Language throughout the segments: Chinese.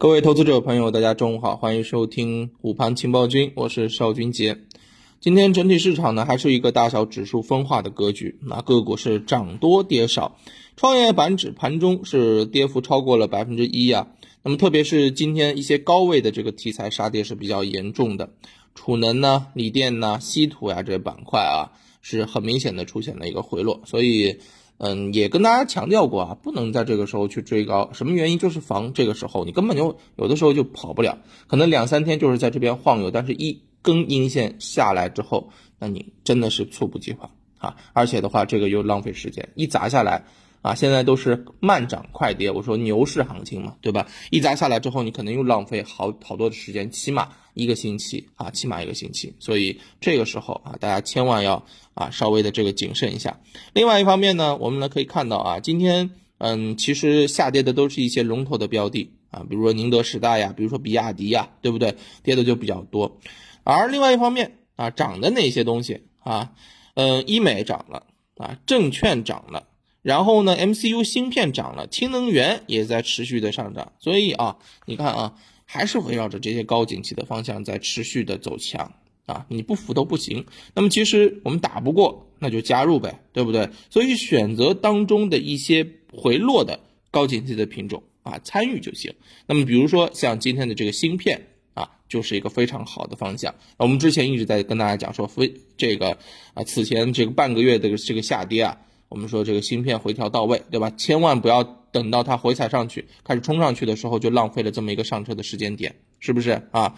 各位投资者朋友，大家中午好，欢迎收听午盘情报君，我是邵军杰。今天整体市场呢还是一个大小指数分化的格局，那个股是涨多跌少，创业板指盘中是跌幅超过了百分之一啊。那么特别是今天一些高位的这个题材杀跌是比较严重的，储能呢、锂电呢、稀土呀这些板块啊是很明显的出现了一个回落，所以。嗯，也跟大家强调过啊，不能在这个时候去追高。什么原因？就是防这个时候你根本就有的时候就跑不了，可能两三天就是在这边晃悠，但是一根阴线下来之后，那你真的是猝不及防啊！而且的话，这个又浪费时间，一砸下来。啊，现在都是慢涨快跌，我说牛市行情嘛，对吧？一砸下来之后，你可能又浪费好好多的时间，起码一个星期啊，起码一个星期。所以这个时候啊，大家千万要啊稍微的这个谨慎一下。另外一方面呢，我们呢可以看到啊，今天嗯，其实下跌的都是一些龙头的标的啊，比如说宁德时代呀，比如说比亚迪呀，对不对？跌的就比较多。而另外一方面啊，涨的那些东西啊，嗯，医美涨了啊，证券涨了。然后呢，MCU 芯片涨了，氢能源也在持续的上涨，所以啊，你看啊，还是围绕着这些高景气的方向在持续的走强啊，你不服都不行。那么其实我们打不过，那就加入呗，对不对？所以选择当中的一些回落的高景气的品种啊，参与就行。那么比如说像今天的这个芯片啊，就是一个非常好的方向。我们之前一直在跟大家讲说，非这个啊，此前这个半个月的这个下跌啊。我们说这个芯片回调到位，对吧？千万不要等到它回踩上去，开始冲上去的时候，就浪费了这么一个上车的时间点，是不是啊？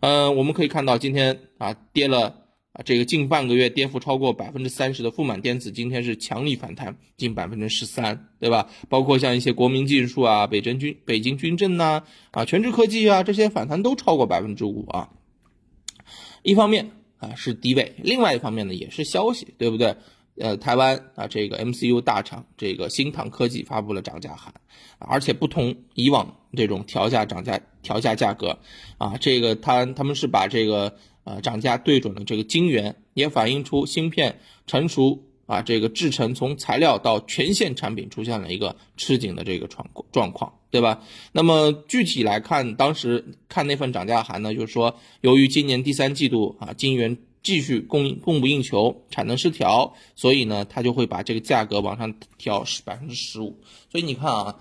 嗯，我们可以看到今天啊跌了啊这个近半个月跌幅超过百分之三十的富满电子，今天是强力反弹近百分之十三，对吧？包括像一些国民技术啊、北征军、北京军政呐啊、全智科技啊这些反弹都超过百分之五啊。一方面啊是低位，另外一方面呢也是消息，对不对？呃，台湾啊，这个 MCU 大厂这个新唐科技发布了涨价函，而且不同以往这种调价涨价调价价格，啊，这个他他们是把这个呃涨价对准了这个晶圆，也反映出芯片成熟啊，这个制成从材料到全线产品出现了一个吃紧的这个状状况，对吧？那么具体来看，当时看那份涨价函呢，就是说由于今年第三季度啊晶圆。继续供应供不应求，产能失调，所以呢，它就会把这个价格往上调十百分之十五。所以你看啊，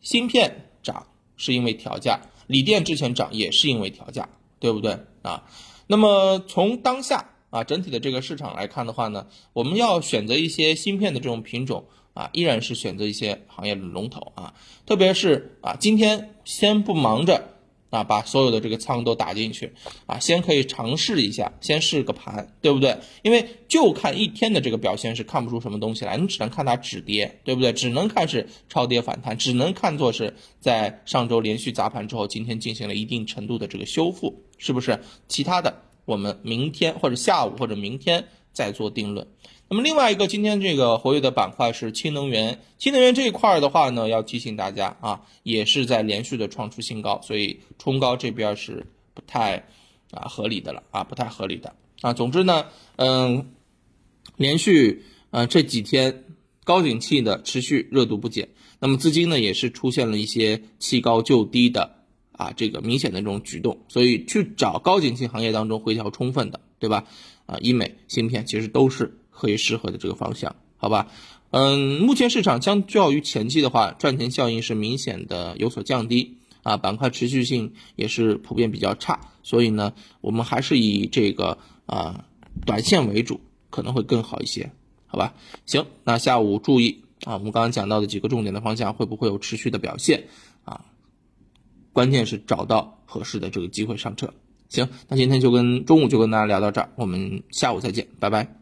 芯片涨是因为调价，锂电之前涨也是因为调价，对不对啊？那么从当下啊整体的这个市场来看的话呢，我们要选择一些芯片的这种品种啊，依然是选择一些行业的龙头啊，特别是啊，今天先不忙着。啊，把所有的这个仓都打进去，啊，先可以尝试一下，先试个盘，对不对？因为就看一天的这个表现是看不出什么东西来，你只能看它止跌，对不对？只能看是超跌反弹，只能看作是在上周连续砸盘之后，今天进行了一定程度的这个修复，是不是？其他的我们明天或者下午或者明天再做定论。那么另外一个今天这个活跃的板块是氢能源，氢能源这一块的话呢，要提醒大家啊，也是在连续的创出新高，所以冲高这边是不太啊合理的了啊，不太合理的啊。总之呢，嗯，连续呃这几天高景气的持续热度不减，那么资金呢也是出现了一些弃高就低的啊这个明显的这种举动，所以去找高景气行业当中回调充分的，对吧？啊，医美、芯片其实都是。可以适合的这个方向，好吧，嗯，目前市场相较于前期的话，赚钱效应是明显的有所降低啊，板块持续性也是普遍比较差，所以呢，我们还是以这个啊短线为主，可能会更好一些，好吧？行，那下午注意啊，我们刚刚讲到的几个重点的方向会不会有持续的表现啊？关键是找到合适的这个机会上车。行，那今天就跟中午就跟大家聊到这儿，我们下午再见，拜拜。